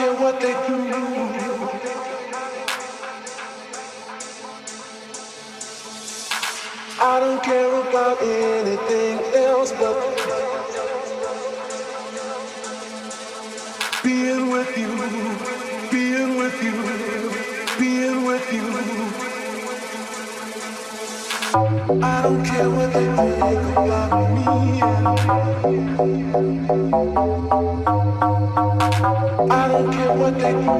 care what they do. I don't care about anything else but being with you, I don't care what they feel about me. I don't care what they do.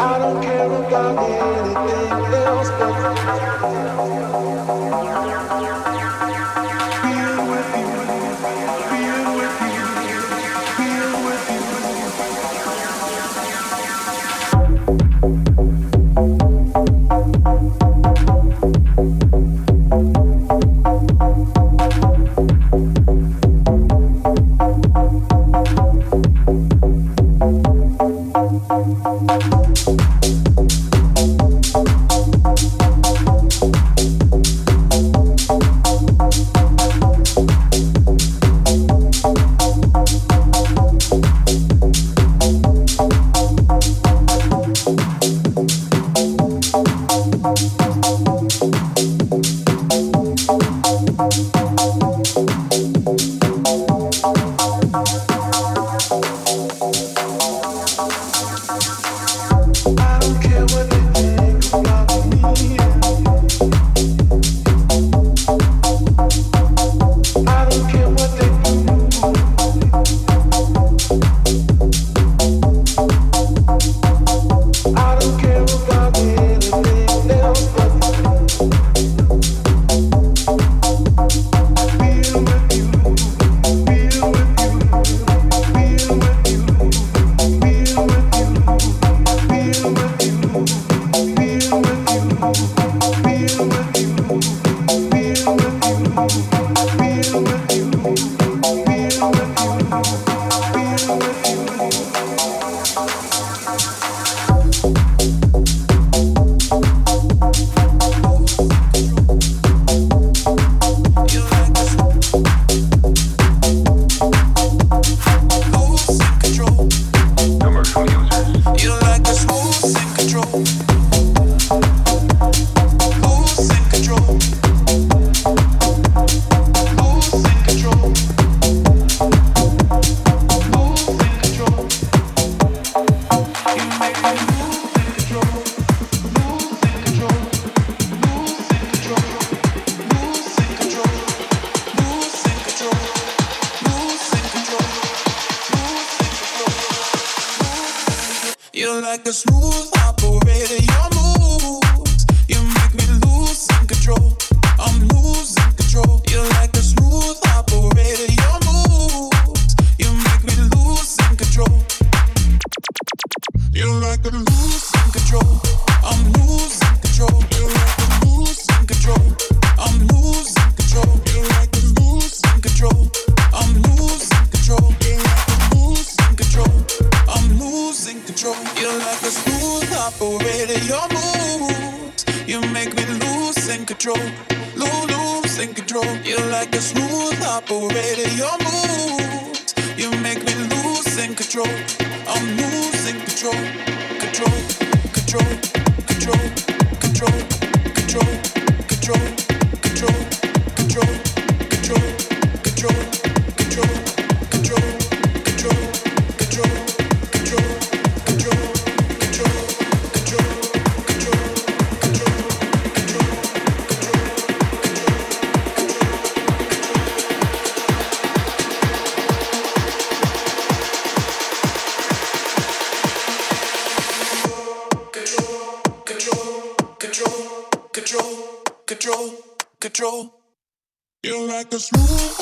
I don't care about anything else but like a smooth. this room.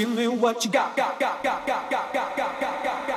Give me what you got, got, got, got, got, got, got, got, got.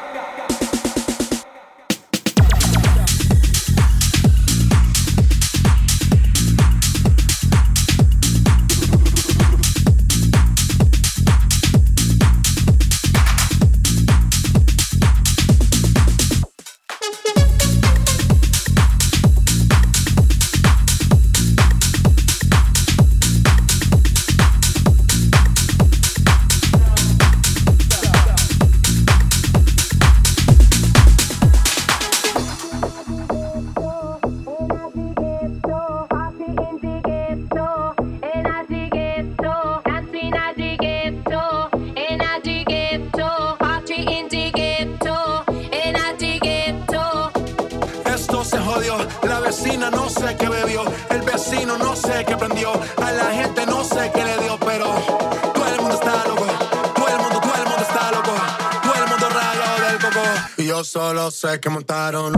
A la gente no sé qué le dio, pero todo el mundo está loco. Todo el mundo, todo el mundo está loco. Todo el mundo rayado del coco. Y yo solo sé que montaron.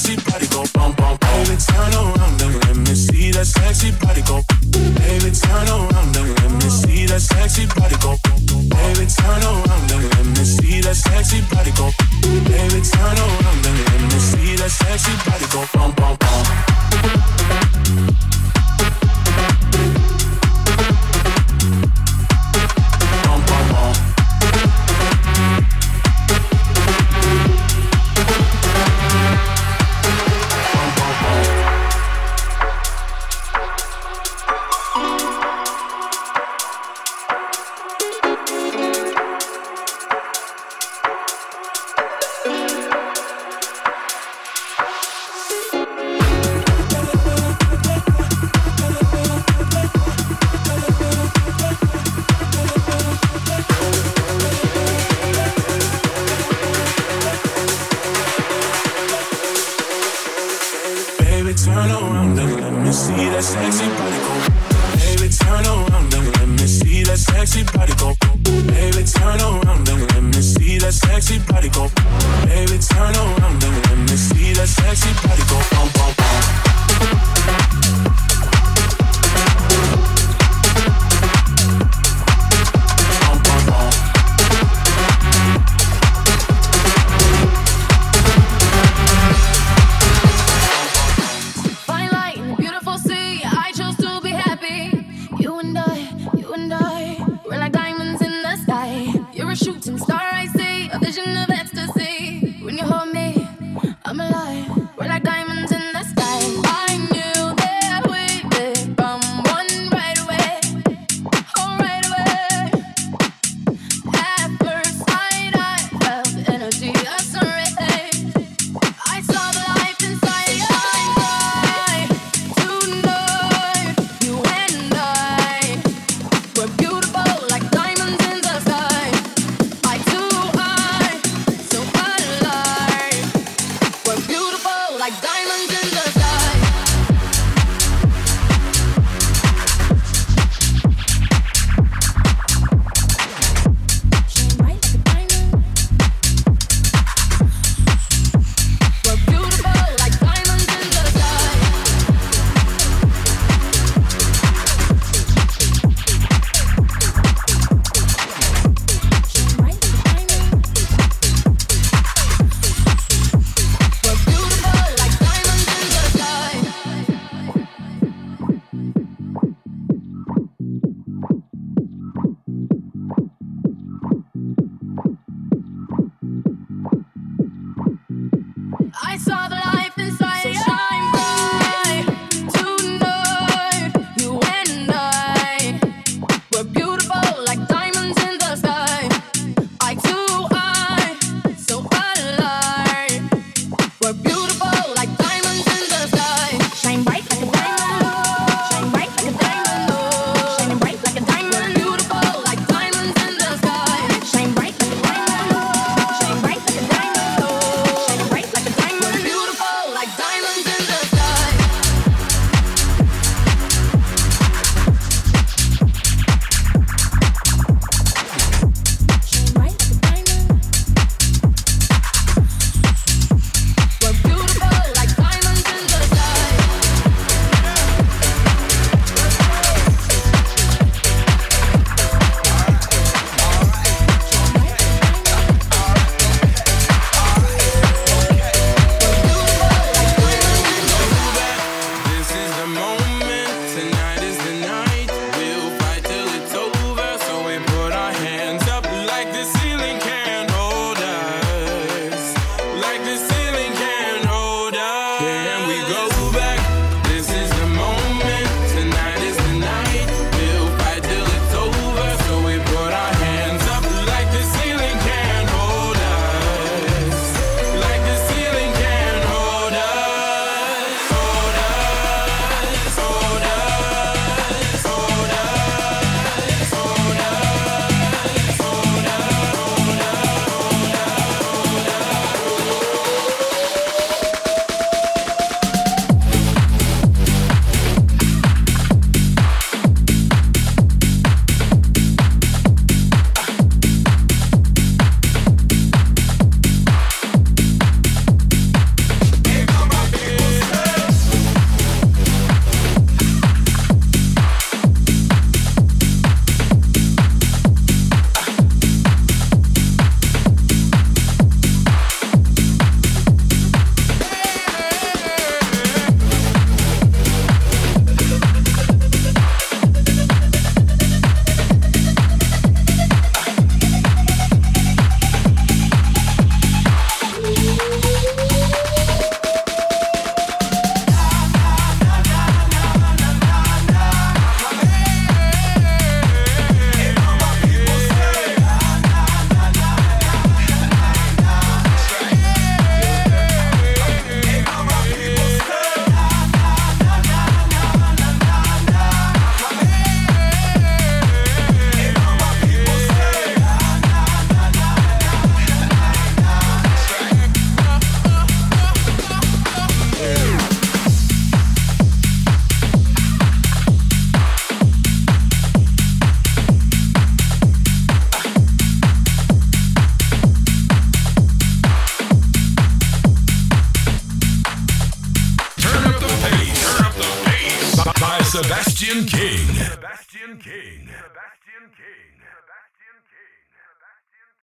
See body go bump. go. Baby, turn around and let me see that sexy body go. Baby, turn around and let me see that sexy body go. Baby, turn around and let me see that sexy body go.